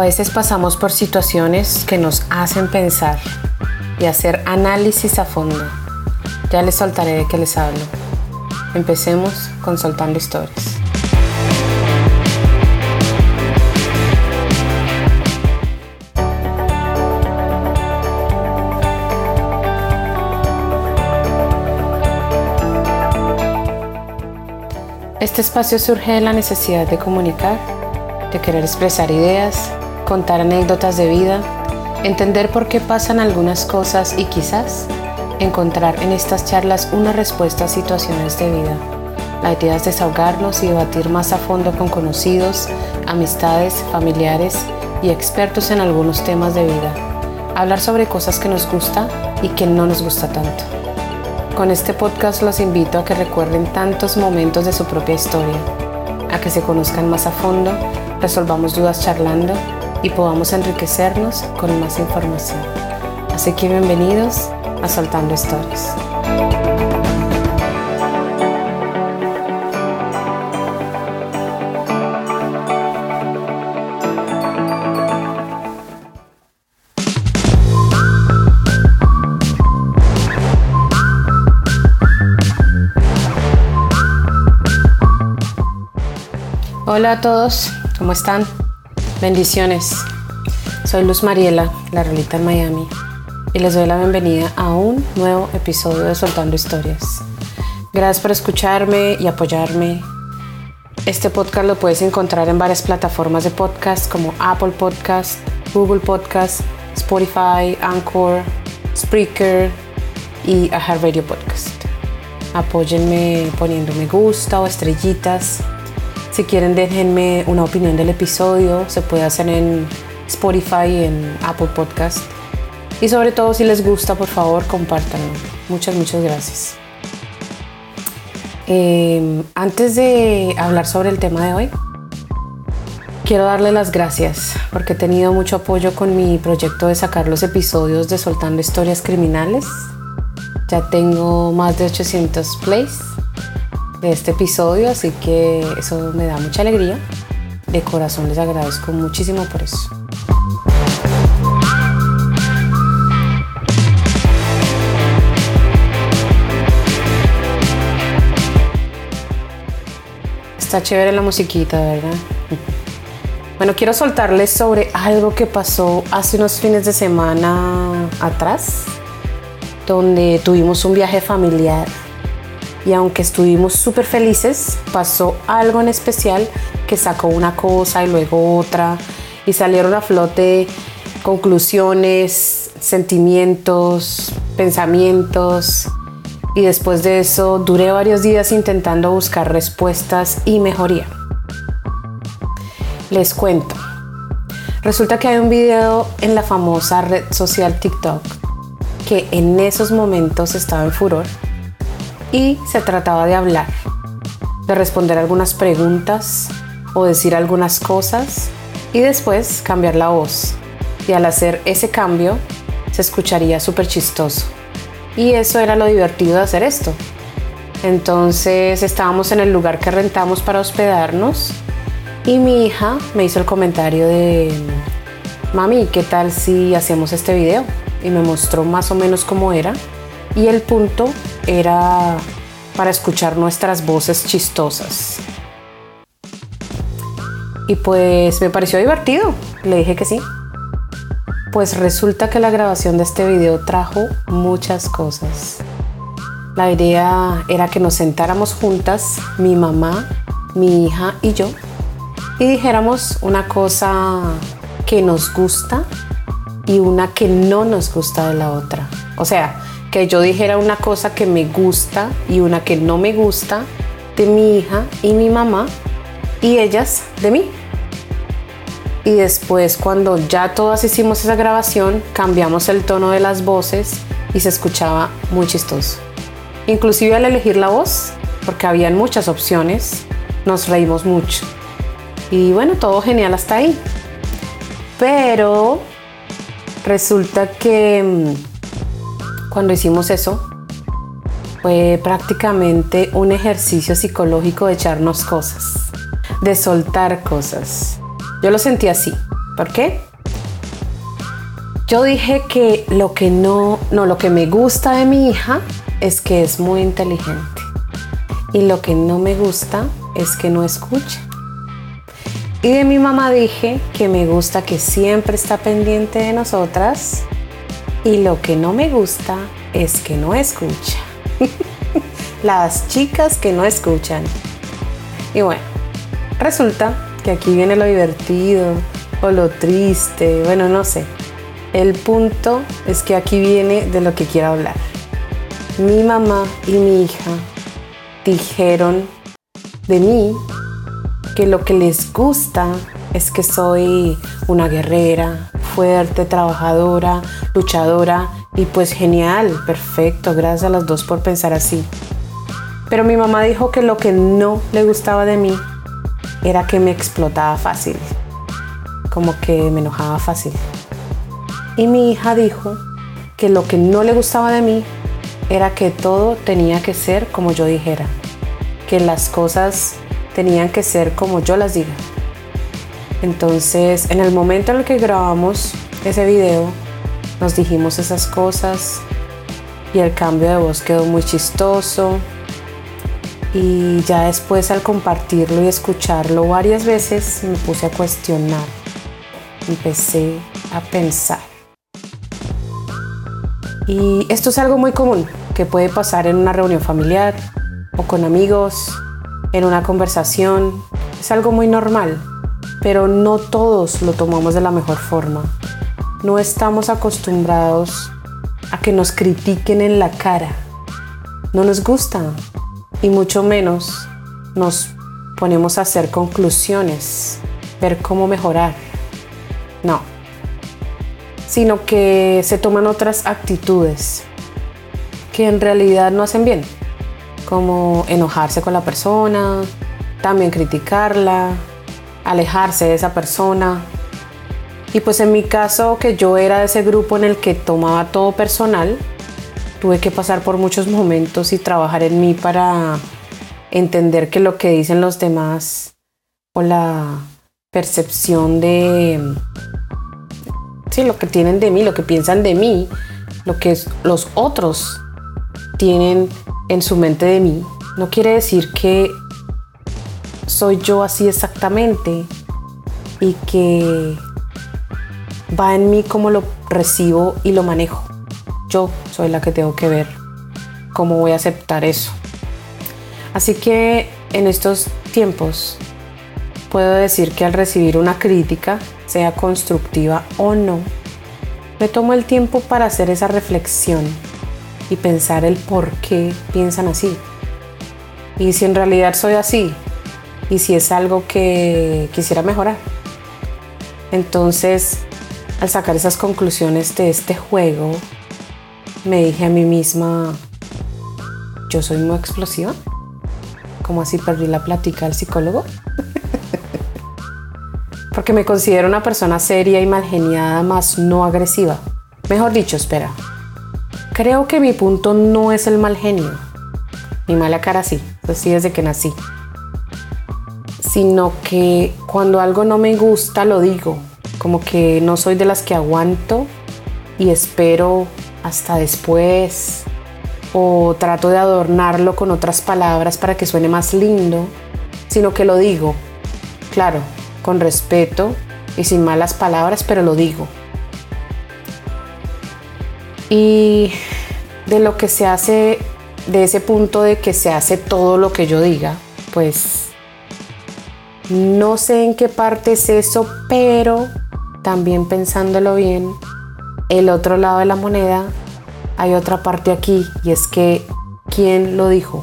veces pasamos por situaciones que nos hacen pensar y hacer análisis a fondo. Ya les soltaré de qué les hablo. Empecemos con soltando historias. Este espacio surge de la necesidad de comunicar, de querer expresar ideas, contar anécdotas de vida, entender por qué pasan algunas cosas y quizás encontrar en estas charlas una respuesta a situaciones de vida. La idea es desahogarnos y debatir más a fondo con conocidos, amistades, familiares y expertos en algunos temas de vida. Hablar sobre cosas que nos gusta y que no nos gusta tanto. Con este podcast los invito a que recuerden tantos momentos de su propia historia, a que se conozcan más a fondo, resolvamos dudas charlando y podamos enriquecernos con más información. Así que bienvenidos a Soltando Historias. Hola a todos, ¿cómo están? Bendiciones. Soy Luz Mariela, la Rolita en Miami, y les doy la bienvenida a un nuevo episodio de Soltando Historias. Gracias por escucharme y apoyarme. Este podcast lo puedes encontrar en varias plataformas de podcast como Apple Podcast, Google Podcast, Spotify, Anchor, Spreaker y Radio Podcast. Apóyenme poniendo me gusta o estrellitas si quieren, déjenme una opinión del episodio. Se puede hacer en Spotify en Apple Podcast. Y sobre todo, si les gusta, por favor, compártanlo. Muchas, muchas gracias. Em, antes de hablar sobre el tema de hoy, quiero darle las gracias porque he tenido mucho apoyo con mi proyecto de sacar los episodios de Soltando Historias Criminales. Ya tengo más de 800 plays de este episodio, así que eso me da mucha alegría. De corazón les agradezco muchísimo por eso. Está chévere la musiquita, ¿verdad? Bueno, quiero soltarles sobre algo que pasó hace unos fines de semana atrás, donde tuvimos un viaje familiar y aunque estuvimos súper felices, pasó algo en especial que sacó una cosa y luego otra y salieron a flote conclusiones, sentimientos, pensamientos y después de eso duré varios días intentando buscar respuestas y mejoría. Les cuento. Resulta que hay un video en la famosa red social TikTok que en esos momentos estaba en furor y se trataba de hablar, de responder algunas preguntas o decir algunas cosas y después cambiar la voz. Y al hacer ese cambio se escucharía súper chistoso. Y eso era lo divertido de hacer esto. Entonces estábamos en el lugar que rentamos para hospedarnos y mi hija me hizo el comentario de, mami, ¿qué tal si hacemos este video? Y me mostró más o menos cómo era. Y el punto era para escuchar nuestras voces chistosas. Y pues me pareció divertido, le dije que sí. Pues resulta que la grabación de este video trajo muchas cosas. La idea era que nos sentáramos juntas, mi mamá, mi hija y yo, y dijéramos una cosa que nos gusta y una que no nos gusta de la otra. O sea, que yo dijera una cosa que me gusta y una que no me gusta de mi hija y mi mamá y ellas de mí. Y después cuando ya todas hicimos esa grabación, cambiamos el tono de las voces y se escuchaba muy chistoso. Inclusive al elegir la voz, porque habían muchas opciones, nos reímos mucho. Y bueno, todo genial hasta ahí. Pero resulta que mm, cuando hicimos eso, fue prácticamente un ejercicio psicológico de echarnos cosas, de soltar cosas. Yo lo sentí así, ¿Por qué? Yo dije que lo que no, no, lo que me gusta de mi hija es que es muy inteligente. Y lo que no me gusta es que no escucha. Y de mi mamá dije que me gusta que siempre está pendiente de nosotras. Y lo que no me gusta es que no escucha. Las chicas que no escuchan. Y bueno, resulta que aquí viene lo divertido o lo triste, bueno, no sé. El punto es que aquí viene de lo que quiero hablar. Mi mamá y mi hija dijeron de mí que lo que les gusta es que soy una guerrera, fuerte, trabajadora, luchadora y pues genial, perfecto, gracias a las dos por pensar así. Pero mi mamá dijo que lo que no le gustaba de mí era que me explotaba fácil, como que me enojaba fácil. Y mi hija dijo que lo que no le gustaba de mí era que todo tenía que ser como yo dijera, que las cosas tenían que ser como yo las diga. Entonces, en el momento en el que grabamos ese video, nos dijimos esas cosas y el cambio de voz quedó muy chistoso. Y ya después al compartirlo y escucharlo varias veces me puse a cuestionar. Empecé a pensar. Y esto es algo muy común que puede pasar en una reunión familiar o con amigos, en una conversación. Es algo muy normal, pero no todos lo tomamos de la mejor forma. No estamos acostumbrados a que nos critiquen en la cara. No nos gusta y mucho menos nos ponemos a hacer conclusiones, ver cómo mejorar. No, sino que se toman otras actitudes que en realidad no hacen bien, como enojarse con la persona, también criticarla, alejarse de esa persona. Y pues en mi caso, que yo era de ese grupo en el que tomaba todo personal, tuve que pasar por muchos momentos y trabajar en mí para entender que lo que dicen los demás o la percepción de sí, lo que tienen de mí, lo que piensan de mí, lo que los otros tienen en su mente de mí, no quiere decir que soy yo así exactamente y que va en mí como lo recibo y lo manejo. Yo soy la que tengo que ver cómo voy a aceptar eso. Así que en estos tiempos puedo decir que al recibir una crítica sea constructiva o no, me tomo el tiempo para hacer esa reflexión y pensar el por qué piensan así. Y si en realidad soy así, y si es algo que quisiera mejorar. Entonces, al sacar esas conclusiones de este juego, me dije a mí misma, yo soy muy explosiva. ¿Cómo así perdí la plática al psicólogo? porque me considero una persona seria y malgeniada, más no agresiva. Mejor dicho, espera. Creo que mi punto no es el mal genio, ni mala cara sí, pues sí desde que nací, sino que cuando algo no me gusta lo digo, como que no soy de las que aguanto y espero hasta después o trato de adornarlo con otras palabras para que suene más lindo, sino que lo digo. Claro, con respeto y sin malas palabras, pero lo digo. Y de lo que se hace, de ese punto de que se hace todo lo que yo diga, pues no sé en qué parte es eso, pero también pensándolo bien, el otro lado de la moneda hay otra parte aquí y es que ¿quién lo dijo?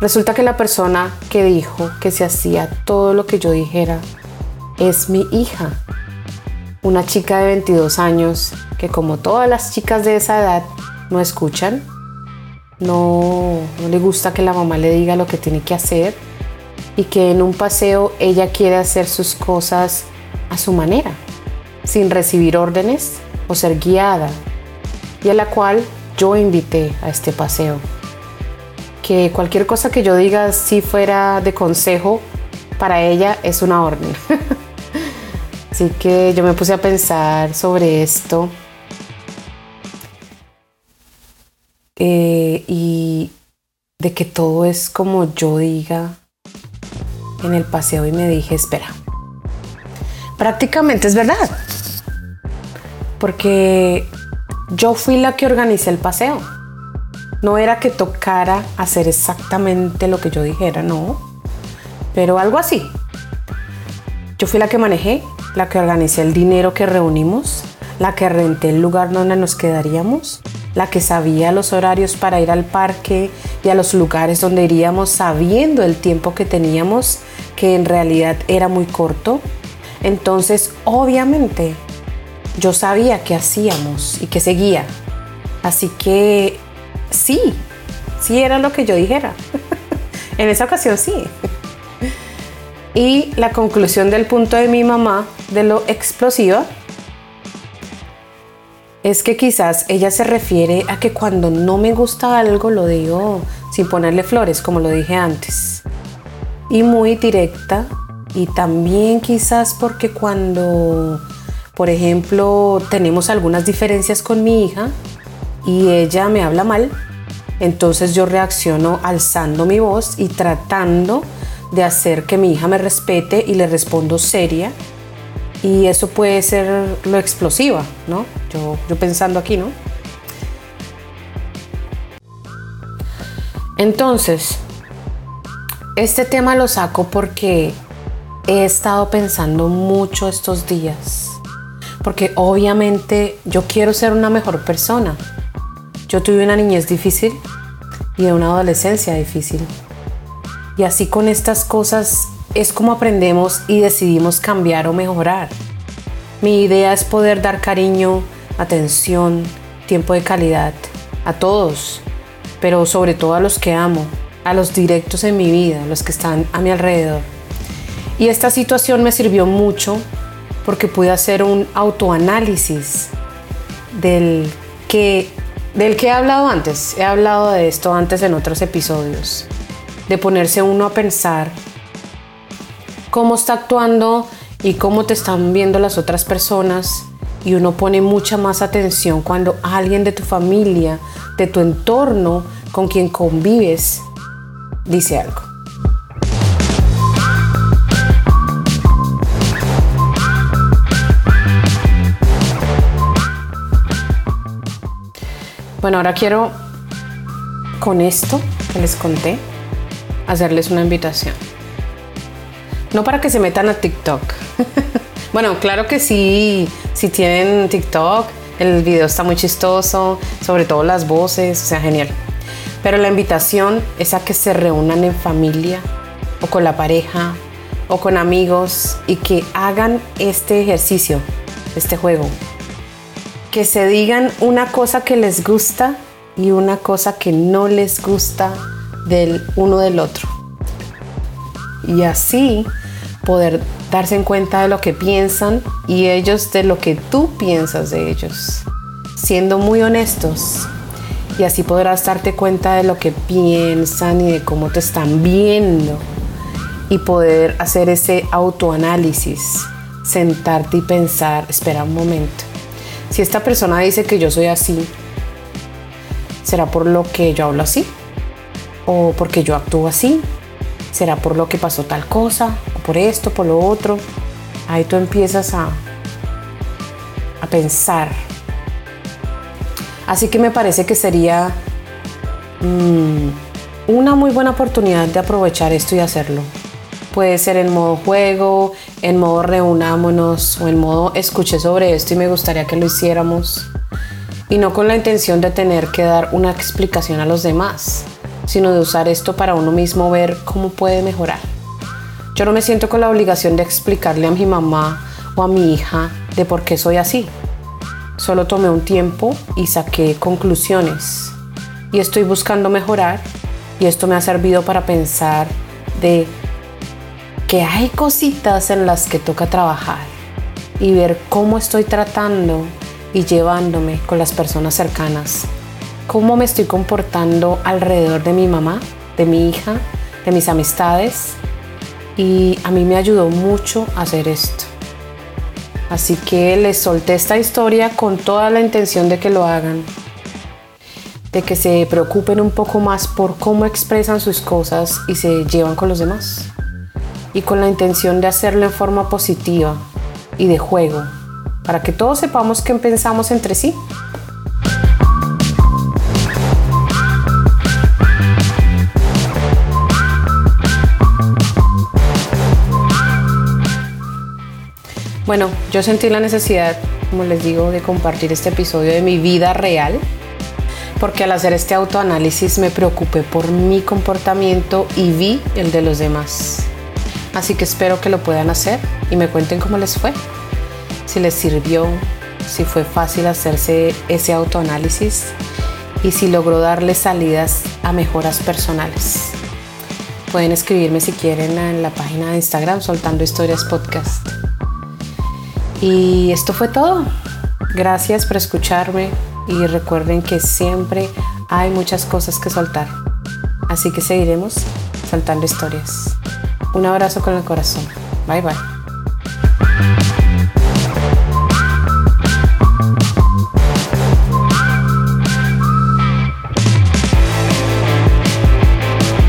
Resulta que la persona que dijo que se hacía todo lo que yo dijera es mi hija, una chica de 22 años que como todas las chicas de esa edad no escuchan, no, no le gusta que la mamá le diga lo que tiene que hacer y que en un paseo ella quiere hacer sus cosas a su manera, sin recibir órdenes o ser guiada, y a la cual yo invité a este paseo que cualquier cosa que yo diga si fuera de consejo, para ella es una orden. Así que yo me puse a pensar sobre esto eh, y de que todo es como yo diga en el paseo y me dije, espera, prácticamente es verdad, porque yo fui la que organicé el paseo. No era que tocara hacer exactamente lo que yo dijera, no, pero algo así. Yo fui la que manejé, la que organicé el dinero que reunimos, la que renté el lugar donde nos quedaríamos, la que sabía los horarios para ir al parque y a los lugares donde iríamos sabiendo el tiempo que teníamos, que en realidad era muy corto. Entonces, obviamente, yo sabía qué hacíamos y qué seguía. Así que sí, sí era lo que yo dijera. en esa ocasión sí. y la conclusión del punto de mi mamá de lo explosiva es que quizás ella se refiere a que cuando no me gusta algo lo digo sin ponerle flores, como lo dije antes. Y muy directa. Y también quizás porque cuando, por ejemplo, tenemos algunas diferencias con mi hija y ella me habla mal, entonces yo reacciono alzando mi voz y tratando de hacer que mi hija me respete y le respondo seria y eso puede ser lo explosiva, ¿no? Yo, yo pensando aquí, ¿no? Entonces, este tema lo saco porque he estado pensando mucho estos días. Porque obviamente yo quiero ser una mejor persona. Yo tuve una niñez difícil y una adolescencia difícil. Y así con estas cosas es como aprendemos y decidimos cambiar o mejorar. Mi idea es poder dar cariño, atención, tiempo de calidad a todos, pero sobre todo a los que amo, a los directos en mi vida, los que están a mi alrededor. Y esta situación me sirvió mucho porque pude hacer un autoanálisis del que, del que he hablado antes. He hablado de esto antes en otros episodios. De ponerse uno a pensar cómo está actuando y cómo te están viendo las otras personas y uno pone mucha más atención cuando alguien de tu familia, de tu entorno con quien convives, dice algo. Bueno, ahora quiero con esto que les conté hacerles una invitación. No para que se metan a TikTok. bueno, claro que sí, si tienen TikTok, el video está muy chistoso, sobre todo las voces, o sea, genial. Pero la invitación es a que se reúnan en familia o con la pareja o con amigos y que hagan este ejercicio, este juego. Que se digan una cosa que les gusta y una cosa que no les gusta del uno del otro y así poder darse en cuenta de lo que piensan y ellos de lo que tú piensas de ellos, siendo muy honestos. Y así podrás darte cuenta de lo que piensan y de cómo te están viendo y poder hacer ese autoanálisis, sentarte y pensar, espera un momento, si esta persona dice que yo soy así, ¿será por lo que yo hablo así? ¿O porque yo actúo así? será por lo que pasó tal cosa, por esto, por lo otro. Ahí tú empiezas a, a pensar. Así que me parece que sería mm, una muy buena oportunidad de aprovechar esto y hacerlo. Puede ser en modo juego, en modo reunámonos o en modo escuché sobre esto y me gustaría que lo hiciéramos. Y no con la intención de tener que dar una explicación a los demás, sino de usar esto para uno mismo ver cómo puede mejorar. Yo no me siento con la obligación de explicarle a mi mamá o a mi hija de por qué soy así. Solo tomé un tiempo y saqué conclusiones. Y estoy buscando mejorar y esto me ha servido para pensar de que hay cositas en las que toca trabajar y ver cómo estoy tratando y llevándome con las personas cercanas cómo me estoy comportando alrededor de mi mamá, de mi hija, de mis amistades. Y a mí me ayudó mucho hacer esto. Así que les solté esta historia con toda la intención de que lo hagan, de que se preocupen un poco más por cómo expresan sus cosas y se llevan con los demás. Y con la intención de hacerlo en forma positiva y de juego, para que todos sepamos qué pensamos entre sí. Bueno, yo sentí la necesidad, como les digo, de compartir este episodio de mi vida real, porque al hacer este autoanálisis me preocupé por mi comportamiento y vi el de los demás. Así que espero que lo puedan hacer y me cuenten cómo les fue, si les sirvió, si fue fácil hacerse ese autoanálisis y si logró darles salidas a mejoras personales. Pueden escribirme si quieren en la página de Instagram Soltando Historias Podcast. Y esto fue todo. Gracias por escucharme y recuerden que siempre hay muchas cosas que soltar. Así que seguiremos soltando historias. Un abrazo con el corazón. Bye bye.